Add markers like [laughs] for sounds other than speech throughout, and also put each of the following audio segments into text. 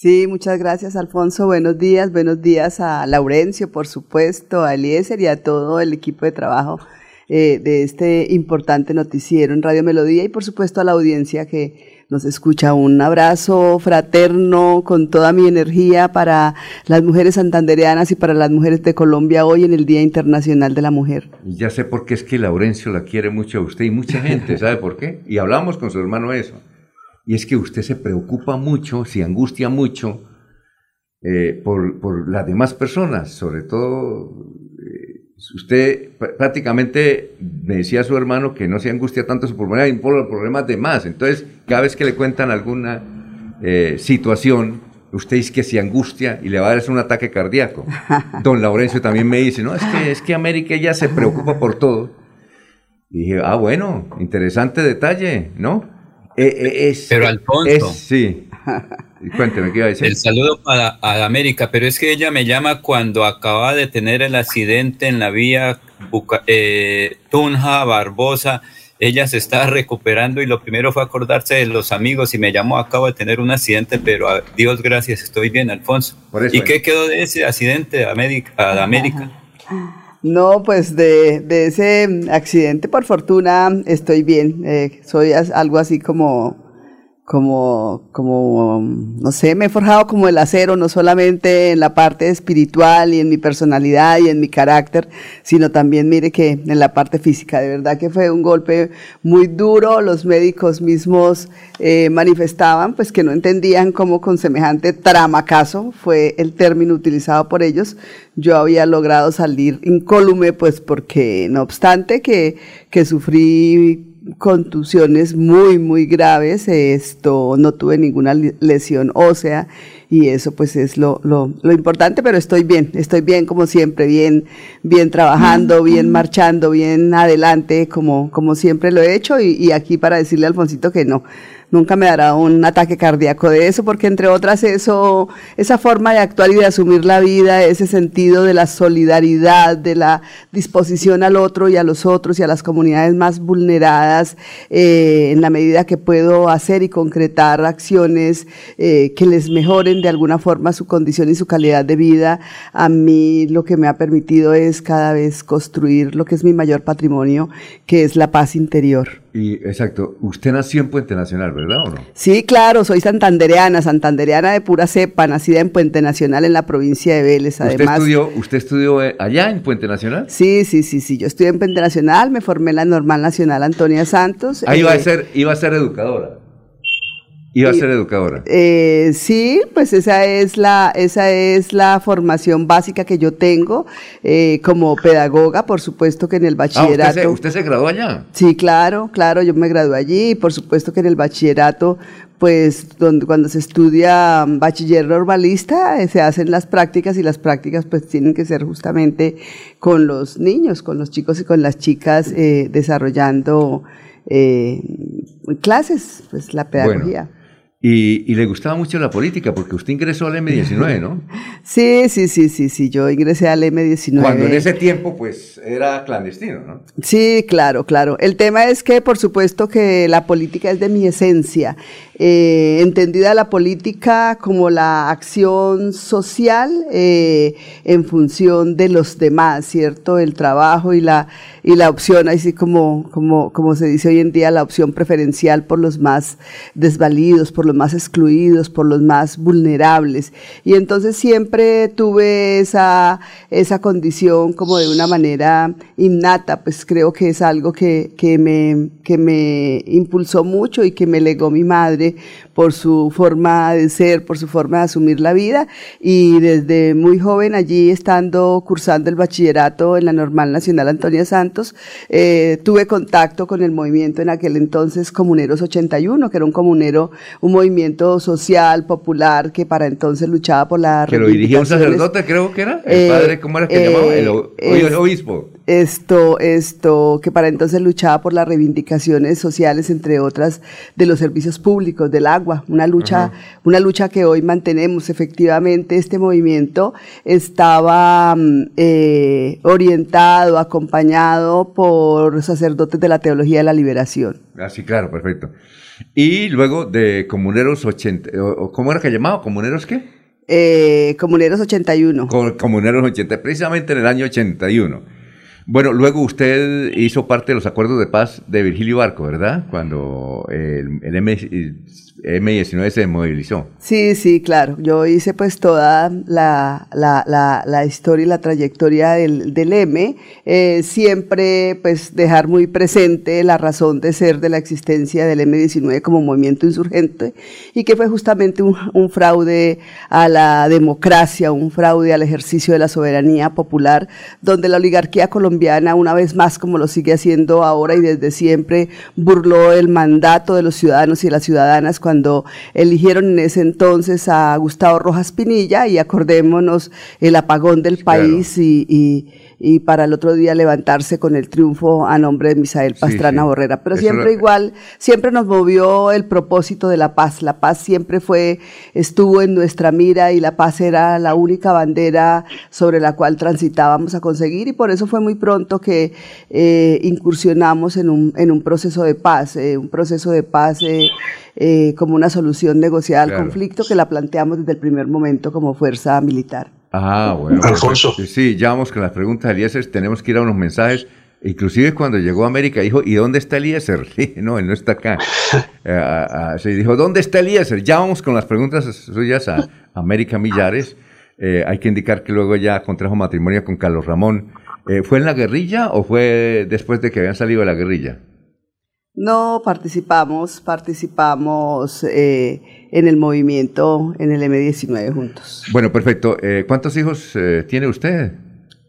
Sí, muchas gracias, Alfonso. Buenos días, buenos días a Laurencio, por supuesto, a Eliezer y a todo el equipo de trabajo eh, de este importante noticiero en Radio Melodía y, por supuesto, a la audiencia que nos escucha. Un abrazo fraterno con toda mi energía para las mujeres santandereanas y para las mujeres de Colombia hoy en el Día Internacional de la Mujer. Ya sé por qué es que Laurencio la quiere mucho a usted y mucha gente, ¿sabe por qué? Y hablamos con su hermano eso. Y es que usted se preocupa mucho, se angustia mucho eh, por, por, las demás personas, sobre todo eh, usted prácticamente me decía a su hermano que no se angustia tanto su problema por los problemas de más. Entonces, cada vez que le cuentan alguna eh, situación, usted dice que se angustia y le va a dar un ataque cardíaco. [laughs] Don Laurencio también me dice, no, es que, es que América ya se preocupa por todo. Y dije, ah, bueno, interesante detalle, ¿no? Eh, eh, pero Alfonso. sí. [laughs] Cuénteme, ¿qué iba a decir? El saludo para a América, pero es que ella me llama cuando acaba de tener el accidente en la vía eh, Tunja, Barbosa. Ella se está recuperando y lo primero fue acordarse de los amigos y me llamó, acabo de tener un accidente, pero a Dios gracias, estoy bien, Alfonso. ¿Y qué quedó de ese accidente a América? A América? No, pues de, de, ese accidente, por fortuna, estoy bien. Eh, soy algo así como como, como, no sé, me he forjado como el acero, no solamente en la parte espiritual y en mi personalidad y en mi carácter, sino también, mire que en la parte física. De verdad que fue un golpe muy duro. Los médicos mismos eh, manifestaban, pues, que no entendían cómo con semejante tramacazo, fue el término utilizado por ellos, yo había logrado salir incólume, pues, porque no obstante que, que sufrí contusiones muy, muy graves. Esto no tuve ninguna lesión ósea y eso pues es lo, lo, lo, importante, pero estoy bien, estoy bien como siempre, bien, bien trabajando, bien marchando, bien adelante, como, como siempre lo he hecho y, y aquí para decirle a Alfonsito que no nunca me dará un ataque cardíaco de eso, porque entre otras eso, esa forma de actuar y de asumir la vida, ese sentido de la solidaridad, de la disposición al otro y a los otros y a las comunidades más vulneradas, eh, en la medida que puedo hacer y concretar acciones eh, que les mejoren de alguna forma su condición y su calidad de vida, a mí lo que me ha permitido es cada vez construir lo que es mi mayor patrimonio, que es la paz interior. Y exacto, usted nació en Puente Nacional, ¿verdad o no? Sí, claro, soy santandereana, santandereana de pura cepa, nacida en Puente Nacional en la provincia de Vélez, además. ¿Usted estudió, usted estudió eh, allá en Puente Nacional? Sí, sí, sí, sí, yo estudié en Puente Nacional, me formé en la Normal Nacional Antonia Santos. Ahí iba a eh, ser, iba a ser educadora. Iba a ser educadora. Eh, sí, pues esa es la, esa es la formación básica que yo tengo eh, como pedagoga, por supuesto que en el bachillerato. Ah, usted, se, graduó allá? Sí, claro, claro, yo me gradué allí y por supuesto que en el bachillerato, pues donde, cuando se estudia bachiller normalista, eh, se hacen las prácticas y las prácticas pues tienen que ser justamente con los niños, con los chicos y con las chicas desarrollando clases, pues la pedagogía. Y, le gustaba mucho la política, porque usted ingresó al M19, ¿no? [laughs] Sí, sí, sí, sí, sí, yo ingresé al M19. Cuando en ese tiempo, pues, era clandestino, ¿no? Sí, claro, claro. El tema es que, por supuesto, que la política es de mi esencia. Eh, entendida la política como la acción social eh, en función de los demás, ¿cierto? El trabajo y la, y la opción, así como, como, como se dice hoy en día, la opción preferencial por los más desvalidos, por los más excluidos, por los más vulnerables. Y entonces siempre tuve esa, esa condición como de una manera innata, pues creo que es algo que, que, me, que me impulsó mucho y que me legó mi madre por su forma de ser, por su forma de asumir la vida. Y desde muy joven allí estando cursando el bachillerato en la Normal Nacional Antonia Santos, eh, tuve contacto con el movimiento en aquel entonces Comuneros 81, que era un comunero, un movimiento social, popular, que para entonces luchaba por la Que lo dirigía un sacerdote, creo que era, el eh, padre, ¿cómo era que llamaba? El, eh, obispo. esto, esto, que para entonces luchaba por las reivindicaciones sociales, entre otras, de los servicios públicos, del agua, una lucha, una lucha que hoy mantenemos. Efectivamente, este movimiento estaba mm, eh, orientado, acompañado por sacerdotes de la teología de la liberación. Ah, sí, claro, perfecto. Y luego de Comuneros 80, ¿cómo era que llamaba? ¿Comuneros qué? Eh, Comuneros 81. Comuneros 80, precisamente en el año 81. Bueno, luego usted hizo parte de los acuerdos de paz de Virgilio Barco, ¿verdad? Cuando el, M, M19 se movilizó. Sí, sí, claro. Yo hice pues toda la, la historia y la trayectoria del, del M. Eh, siempre pues dejar muy presente la razón de ser de la existencia del M19 como movimiento insurgente y que fue justamente un, un fraude a la democracia, un fraude al ejercicio de la soberanía popular, donde la oligarquía colombiana, una vez más como lo sigue haciendo ahora y desde siempre, burló el mandato de los ciudadanos y de las ciudadanas cuando eligieron en ese entonces a Gustavo Rojas Pinilla y acordémonos el apagón del país y, y, y, para el otro día levantarse con el triunfo a nombre de Misael Pastrana sí, sí. Borrera. Pero Eso siempre lo... igual, siempre nos movió el propósito de la paz. La paz siempre fue, estuvo en nuestra mira y la paz era la única bandera sobre la cual transitábamos a conseguir y por eso fue muy pronto que eh, incursionamos en un, en un proceso de paz, eh, un proceso de paz eh, eh, como una solución negociada al claro. conflicto que la planteamos desde el primer momento como fuerza militar. Ah, bueno. Alfonso. Sí, ya vamos con las preguntas de Eliezer, tenemos que ir a unos mensajes. Inclusive cuando llegó a América dijo, ¿y dónde está Eliezer? [laughs] Sí, no, él no está acá. uh, se dijo, ¿dónde está Eliezer? Ya vamos con las preguntas suyas a América Millares. Eh, hay que indicar que luego ya contrajo matrimonio con Carlos Ramón. Eh, ¿Fue en la guerrilla o fue después de que habían salido de la guerrilla? No participamos, participamos eh, en el movimiento en el M19 juntos. Bueno, perfecto. Eh, ¿Cuántos hijos tiene usted?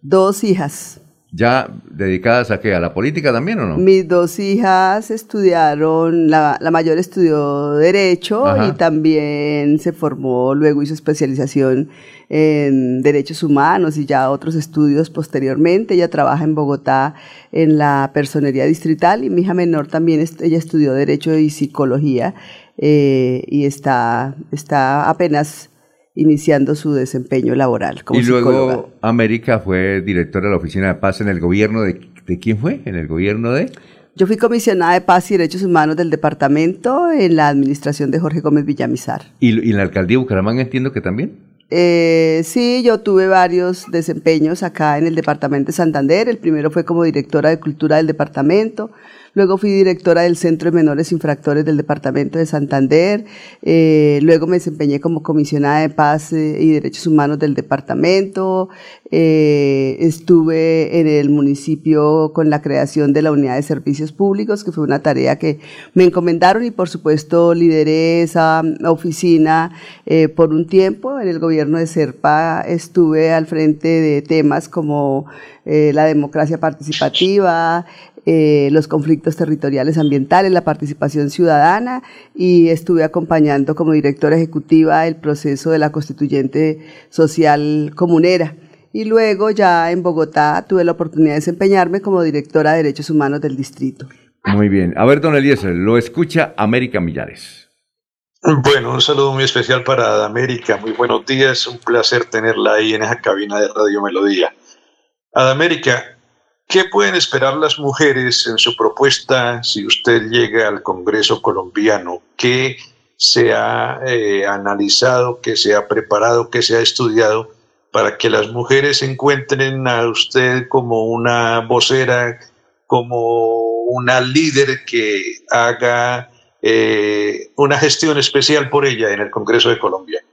Dos hijas. ¿Ya dedicadas a qué? ¿A la política también o no? Mis dos hijas estudiaron, la, la mayor estudió Derecho Ajá. y también se formó, luego hizo especialización en Derechos Humanos y ya otros estudios posteriormente. Ella trabaja en Bogotá en la Personería Distrital y mi hija menor también, ella estudió Derecho y Psicología eh, y está, está apenas iniciando su desempeño laboral como Y luego psicóloga. América fue directora de la Oficina de Paz en el gobierno de, ¿de quién fue? ¿En el gobierno de? Yo fui comisionada de Paz y Derechos Humanos del departamento en la administración de Jorge Gómez Villamizar. ¿Y, y en la alcaldía de Bucaramanga entiendo que también? Eh, sí, yo tuve varios desempeños acá en el departamento de Santander. El primero fue como directora de cultura del departamento. Luego fui directora del Centro de Menores Infractores del Departamento de Santander. Eh, luego me desempeñé como comisionada de paz eh, y derechos humanos del departamento. Eh, estuve en el municipio con la creación de la unidad de servicios públicos, que fue una tarea que me encomendaron y por supuesto lideré esa oficina por un tiempo. En el gobierno de Serpa estuve al frente de temas como la democracia participativa, eh, los conflictos territoriales ambientales, la participación ciudadana y estuve acompañando como directora ejecutiva el proceso de la constituyente social comunera. Y luego ya en Bogotá tuve la oportunidad de desempeñarme como directora de Derechos Humanos del distrito. Muy bien. A ver, don Eliezer, lo escucha América Millares. Bueno, un saludo muy especial para América. Muy buenos días. Un placer tenerla ahí en esa cabina de Radio Melodía. Adamérica, ¿qué pueden esperar las mujeres en su propuesta si usted llega al Congreso colombiano? ¿Qué se ha eh, analizado, qué se ha preparado, qué se ha estudiado para que las mujeres encuentren a usted como una vocera, como una líder que haga eh, una gestión especial por ella en el Congreso de Colombia?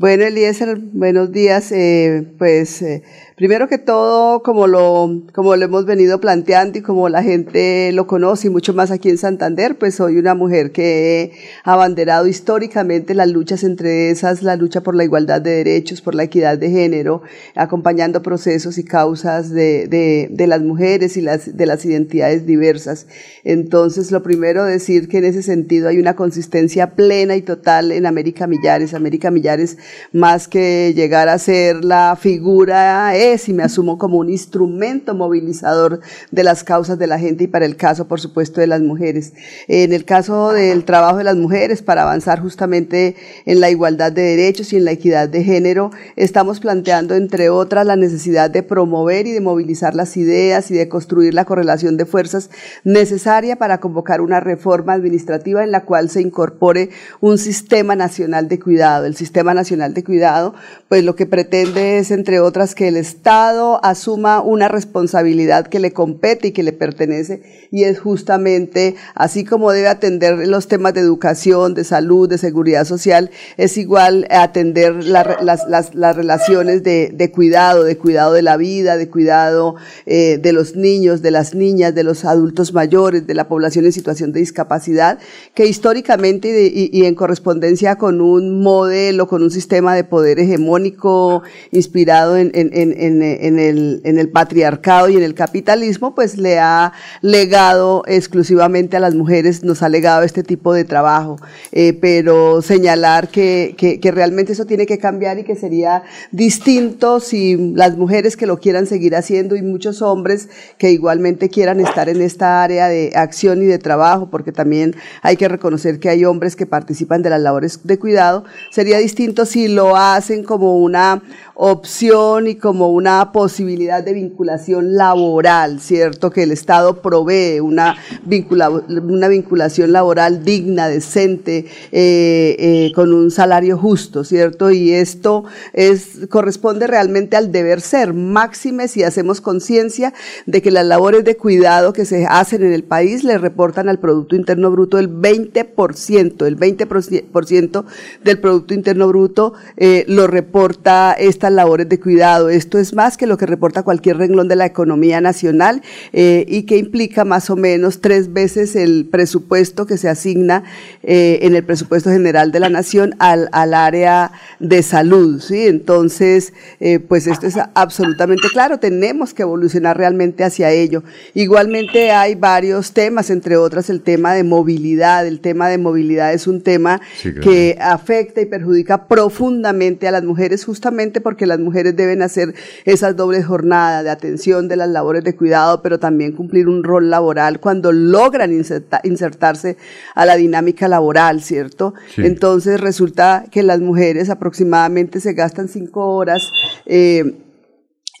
Bueno, Eliezer, buenos días. Eh, pues eh, primero que todo, como lo, como lo hemos venido planteando y como la gente lo conoce y mucho más aquí en Santander, pues soy una mujer que he abanderado históricamente las luchas entre esas, la lucha por la igualdad de derechos, por la equidad de género, acompañando procesos y causas de, de, de las mujeres y las, de las identidades diversas. Entonces, lo primero decir que en ese sentido hay una consistencia plena y total en América Millares. América Millares más que llegar a ser la figura es y me asumo como un instrumento movilizador de las causas de la gente y para el caso, por supuesto, de las mujeres. En el caso del trabajo de las mujeres, para avanzar justamente en la igualdad de derechos y en la equidad de género, estamos planteando, entre otras, la necesidad de promover y de movilizar las ideas y de construir la correlación de fuerzas necesaria para convocar una reforma administrativa en la cual se incorpore un sistema nacional de cuidado. El sistema nacional de cuidado, pues lo que pretende es, entre otras, que el Estado asuma una responsabilidad que le compete y que le pertenece y es justamente, así como debe atender los temas de educación, de salud, de seguridad social, es igual atender las, las, relaciones de, de, cuidado, de cuidado de la vida, de cuidado eh, de los niños, de las niñas, de los adultos mayores, de la población en situación de discapacidad, que históricamente y, y en correspondencia con un modelo, con un sistema de poder hegemónico inspirado en, en, el, en el patriarcado y en el capitalismo, pues le ha legado exclusivamente a las mujeres, nos ha legado este tipo de trabajo. Eh, pero señalar que realmente eso tiene que cambiar y que sería distinto si las mujeres que lo quieran seguir haciendo y muchos hombres que igualmente quieran estar en esta área de acción y de trabajo, porque también hay que reconocer que hay hombres que participan de las labores de cuidado, sería distinto si lo hacen como una opción y como una posibilidad de vinculación laboral, ¿cierto? Que el Estado provee una, vincula, una vinculación laboral digna, decente, eh, eh, con un salario justo, ¿cierto? Y esto es, corresponde realmente al deber ser, máxime si hacemos conciencia de que las labores de cuidado que se hacen en el país le reportan al Producto Interno Bruto el 20%, el 20% del Producto Interno Bruto eh, lo reporta esta labores de cuidado. Esto es más que lo que reporta cualquier renglón de la economía nacional eh, y que implica más o menos tres veces el presupuesto que se asigna eh, en el presupuesto general de la nación al, al área de salud. ¿sí? Entonces, eh, pues esto es absolutamente claro, tenemos que evolucionar realmente hacia ello. Igualmente hay varios temas, entre otras el tema de movilidad. El tema de movilidad es un tema que afecta y perjudica profundamente a las mujeres justamente porque que las mujeres deben hacer esas dobles jornadas de atención de las labores de cuidado, pero también cumplir un rol laboral cuando logran insertarse a la dinámica laboral, ¿cierto? Entonces resulta que las mujeres aproximadamente se gastan cinco horas. Eh,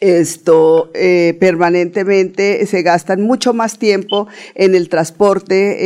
esto eh, permanentemente se gastan mucho más tiempo en el transporte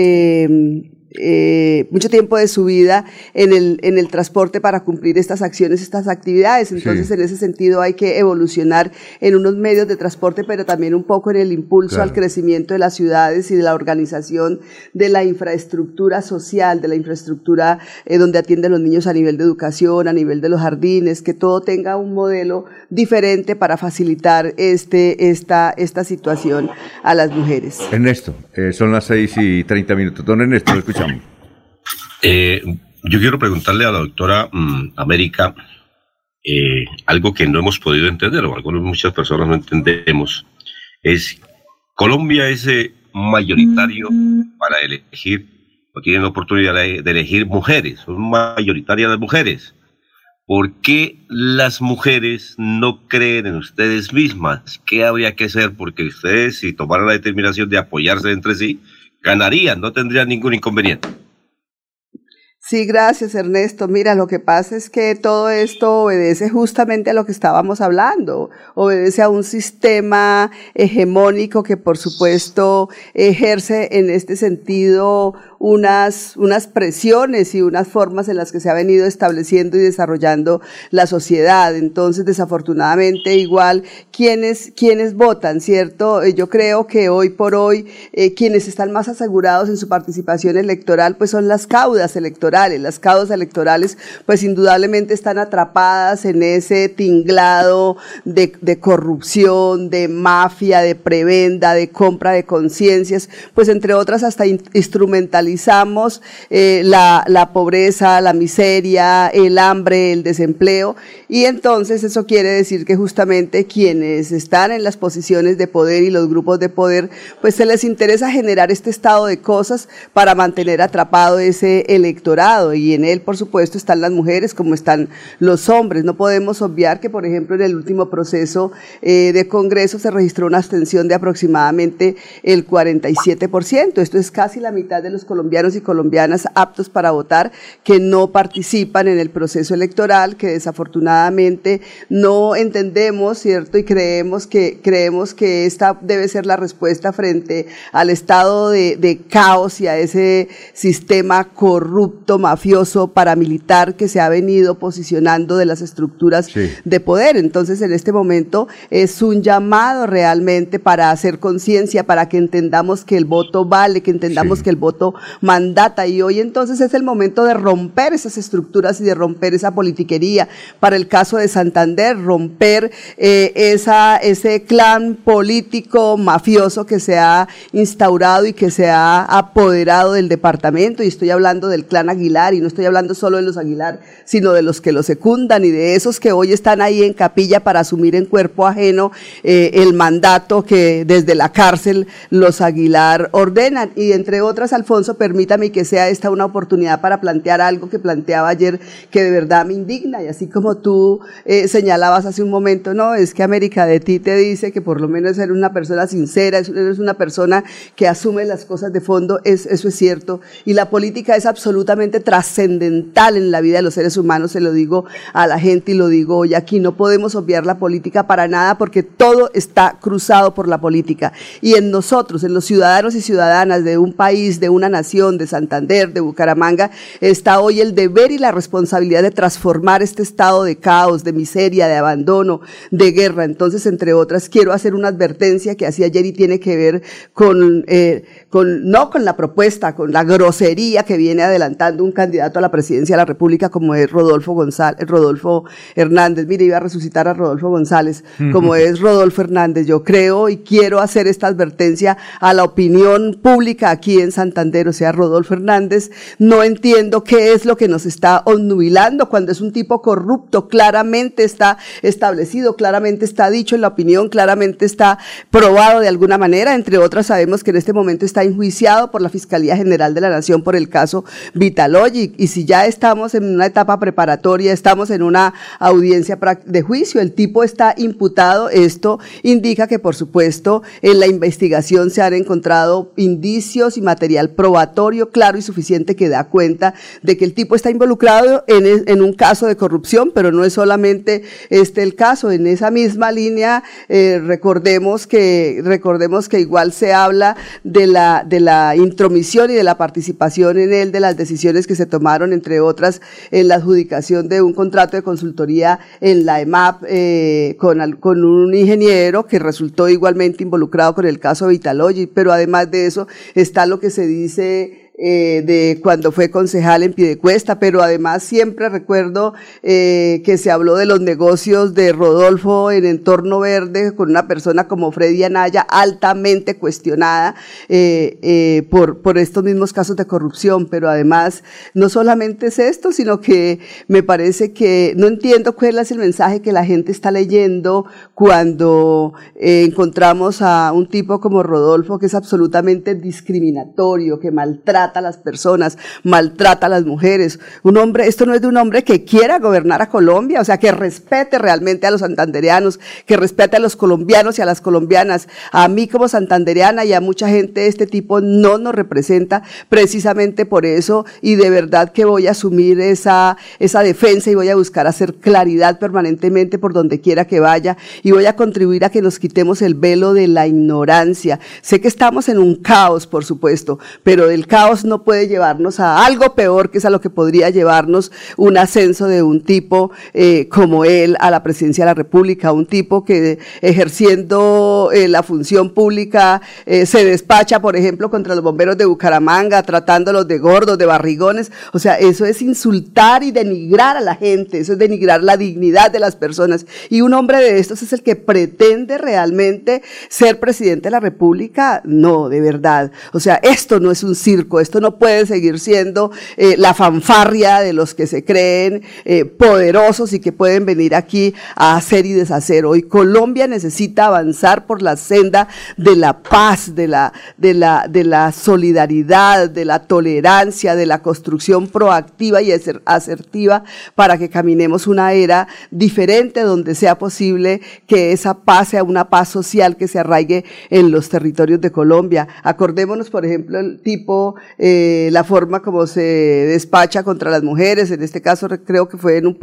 eh, eh, mucho tiempo de su vida en el, en el transporte para cumplir estas acciones, estas actividades. Entonces, en ese sentido, hay que evolucionar en unos medios de transporte, pero también un poco en el impulso al crecimiento de las ciudades y de la organización de la infraestructura social, de la infraestructura eh, donde atienden los niños a nivel de educación, a nivel de los jardines, que todo tenga un modelo diferente para facilitar este, esta, esta situación a las mujeres. Ernesto, eh, son las seis y treinta minutos. Don Ernesto, lo Eh, yo quiero preguntarle a la doctora mm, América eh, algo que no hemos podido entender, o algunas muchas personas no entendemos, es Colombia es eh, mayoritario para elegir, o tienen la oportunidad de, elegir mujeres, son mayoritarias las mujeres. ¿Por qué las mujeres no creen en ustedes mismas? ¿Qué habría que hacer? Porque ustedes, si tomaran la determinación de apoyarse entre sí, ganarían, no tendrían ningún inconveniente. Sí, gracias Ernesto. Mira, lo que pasa es que todo esto obedece justamente a lo que estábamos hablando, obedece a un sistema hegemónico que por supuesto ejerce en este sentido unas, unas presiones y unas formas en las que se ha venido estableciendo y desarrollando la sociedad. Entonces, desafortunadamente, igual, quienes, quienes votan, ¿cierto? Eh, yo creo que hoy por hoy, eh, quienes están más asegurados en su participación electoral, pues son las caudas electorales. Las caudas electorales, pues indudablemente están atrapadas en ese tinglado de, corrupción, de mafia, de prebenda, de compra de conciencias, pues entre otras hasta instrumentalización eh, la, la pobreza, la miseria, el hambre, el desempleo, y entonces eso quiere decir que justamente quienes están en las posiciones de poder y los grupos de poder, pues se les interesa generar este estado de cosas para mantener atrapado ese electorado y en él, por supuesto, están las mujeres como están los hombres. No podemos obviar que, por ejemplo, en el último proceso eh, de Congreso se registró una abstención de aproximadamente el 47%. Esto es casi la mitad de los colombianos y colombianas aptos para votar que no participan en el proceso electoral, que desafortunadamente no entendemos, ¿cierto? Y creemos que, creemos que esta debe ser la respuesta frente al estado de caos y a ese sistema corrupto, mafioso, paramilitar que se ha venido posicionando de las estructuras de poder. Entonces, en este momento es un llamado realmente para hacer conciencia, para que entendamos que el voto vale, que entendamos que el voto mandata. Y hoy entonces es el momento de romper esas estructuras y de romper esa politiquería. Para el caso de Santander, romper eh, esa, ese clan político mafioso que se ha instaurado y que se ha apoderado del departamento. Y estoy hablando del clan Aguilar y no estoy hablando solo de los Aguilar, sino de los que lo secundan y de esos que hoy están ahí en capilla para asumir en cuerpo ajeno eh, el mandato que desde la cárcel los Aguilar ordenan. Y entre otras, Alfonso, permítame que sea esta una oportunidad para plantear algo que planteaba ayer que de verdad me indigna. Y así como tú eh, señalabas hace un momento, no, es que América de ti te dice que por lo menos eres una persona sincera, eres una persona que asume las cosas de fondo, es, eso es cierto. Y la política es absolutamente trascendental en la vida de los seres humanos, se lo digo a la gente y lo digo hoy aquí. No podemos obviar la política para nada porque todo está cruzado por la política. Y en nosotros, en los ciudadanos y ciudadanas de un país, de una nación, de Santander, de Bucaramanga, está hoy el deber y la responsabilidad de transformar este estado de caos, de miseria, de abandono, de guerra. Entonces, entre otras, quiero hacer una advertencia que hacía ayer y tiene que ver con, eh, con, no con la propuesta, con la grosería que viene adelantando un candidato a la presidencia de la República como es Rodolfo González, Rodolfo Hernández. Mire, iba a resucitar a Rodolfo González, como es Rodolfo Hernández. Yo creo y quiero hacer esta advertencia a la opinión pública aquí en Santander, o sea, Rodolfo Hernández. No entiendo qué es lo que nos está onnubilando cuando es un tipo corrupto, claramente está establecido, claramente está dicho en la opinión, claramente está probado de alguna manera. Entre otras, sabemos que en este momento está enjuiciado por la Fiscalía General de la Nación por el caso Vitalogic. Y si ya estamos en una etapa preparatoria, estamos en una audiencia de juicio, el tipo está imputado, esto indica que, por supuesto, en la investigación se han encontrado indicios y material probatorio claro y suficiente que da cuenta de que el tipo está involucrado en, en un caso de corrupción, pero no es solamente este el caso. En esa misma línea, eh, recordemos que recordemos que igual se habla de la de la intromisión y de la participación en él de las decisiones que se tomaron, entre otras, en la adjudicación de un contrato de consultoría en la EMAP eh, con, con un ingeniero que resultó igualmente involucrado con el caso Vitalogy, pero además de eso está lo que se dice eh, de cuando fue concejal en Piedecuesta, pero además siempre recuerdo eh, que se habló de los negocios de Rodolfo en entorno verde con una persona como Freddy Anaya altamente cuestionada eh, por, por estos mismos casos de corrupción, pero además no solamente es esto, sino que me parece que no entiendo cuál es el mensaje que la gente está leyendo cuando encontramos a un tipo como Rodolfo que es absolutamente discriminatorio, que maltrata a las personas, maltrata a las mujeres. Un hombre, esto no es de un hombre que quiera gobernar a Colombia, o sea, que respete realmente a los santandereanos, que respete a los colombianos y a las colombianas. A mí como santandereana y a mucha gente de este tipo no nos representa precisamente por eso y de verdad que voy a asumir esa, esa defensa y voy a buscar hacer claridad permanentemente por donde quiera que vaya y voy a contribuir a que nos quitemos el velo de la ignorancia. Sé que estamos en un caos, por supuesto, pero del caos no puede llevarnos a algo peor, que es a lo que podría llevarnos un ascenso de un tipo eh, como él a la presidencia de la República, un tipo que ejerciendo eh, la función pública eh, se despacha, por ejemplo, contra los bomberos de Bucaramanga, tratándolos de gordos, de barrigones. O sea, eso es insultar y denigrar a la gente, eso es denigrar la dignidad de las personas. Y un hombre de estos es el que pretende realmente ser presidente de la República. No, de verdad. O sea, esto no es un circo, Esto no puede seguir siendo eh, la fanfarria de los que se creen eh, poderosos y que pueden venir aquí a hacer y deshacer. Hoy Colombia necesita avanzar por la senda de la paz, de la, de la, de la solidaridad, de la tolerancia, de la construcción proactiva y asertiva para que caminemos una era diferente donde sea posible que esa paz sea una paz social que se arraigue en los territorios de Colombia. Acordémonos, por ejemplo, el tipo, eh, la forma como se despacha contra las mujeres, en este caso creo que fue en un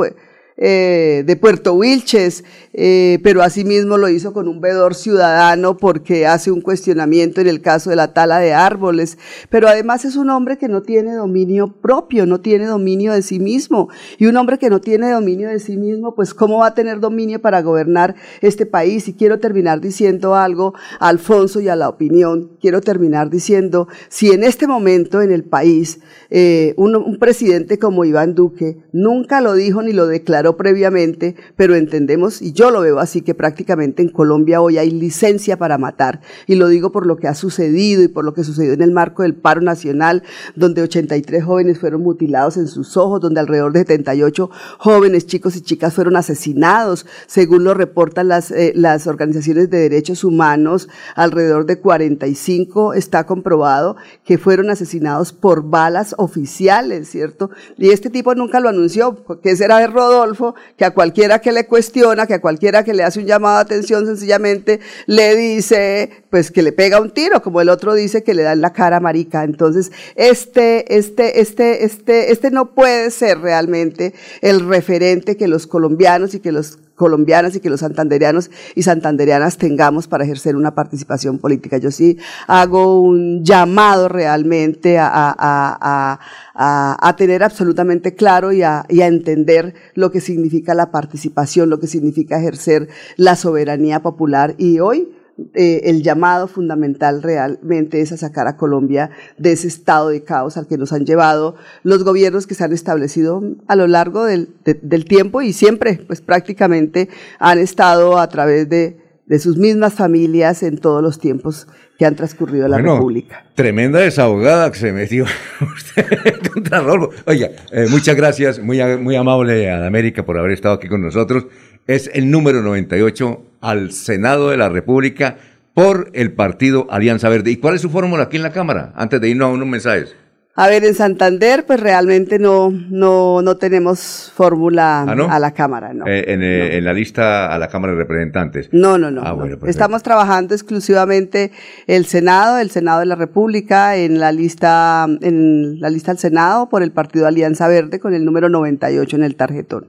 eh, de Puerto Wilches, eh, pero asimismo lo hizo con un vedor ciudadano porque hace un cuestionamiento en el caso de la tala de árboles, pero además es un hombre que no tiene dominio propio, no tiene dominio de sí mismo, y un hombre que no tiene dominio de sí mismo, pues cómo va a tener dominio para gobernar este país. Y quiero terminar diciendo algo a Alfonso y a la opinión, quiero terminar diciendo, si en este momento en el país eh, un, un presidente como Iván Duque nunca lo dijo ni lo declaró, previamente, pero entendemos, y yo lo veo así, que prácticamente en Colombia hoy hay licencia para matar. Y lo digo por lo que ha sucedido y por lo que sucedió en el marco del paro nacional, donde 83 jóvenes fueron mutilados en sus ojos, donde alrededor de 78 jóvenes, chicos y chicas fueron asesinados, según lo reportan las, eh, las organizaciones de derechos humanos, alrededor de 45 está comprobado que fueron asesinados por balas oficiales, ¿cierto? Y este tipo nunca lo anunció, porque ese era de Rodolfo, que a cualquiera que le cuestiona, que a cualquiera que le hace un llamado de atención, sencillamente le dice, pues que le pega un tiro, como el otro dice que le da en la cara marica. Entonces, este, este, este, este, este no puede ser realmente el referente que los colombianos y que los colombianas y que los santandereanos y santandereanas tengamos para ejercer una participación política. Yo sí hago un llamado realmente a, a, a, a tener absolutamente claro y, y a, entender lo que significa la participación, lo que significa ejercer la soberanía popular. Y hoy eh, el llamado fundamental realmente es a sacar a Colombia de ese estado de caos al que nos han llevado los gobiernos que se han establecido a lo largo del, del tiempo y siempre, pues prácticamente han estado a través de, de, sus mismas familias en todos los tiempos que han transcurrido en la República. Tremenda desahogada que se metió [laughs] usted contra Rolfo. Oiga, eh, muchas gracias, muy, muy amable a América por haber estado aquí con nosotros. Es el número 98 al Senado de la República por el partido Alianza Verde. ¿Y cuál es su fórmula aquí en la Cámara? Antes de irnos a unos mensajes. A ver, en Santander, pues realmente no, no, no tenemos fórmula ¿Ah, a la Cámara, no, eh, en, eh, en, la lista a la Cámara de Representantes. No, no, no. Ah, bueno, Estamos trabajando exclusivamente el Senado, el Senado de la República, en la lista, en la lista al Senado por el partido Alianza Verde con el número 98 en el tarjetón.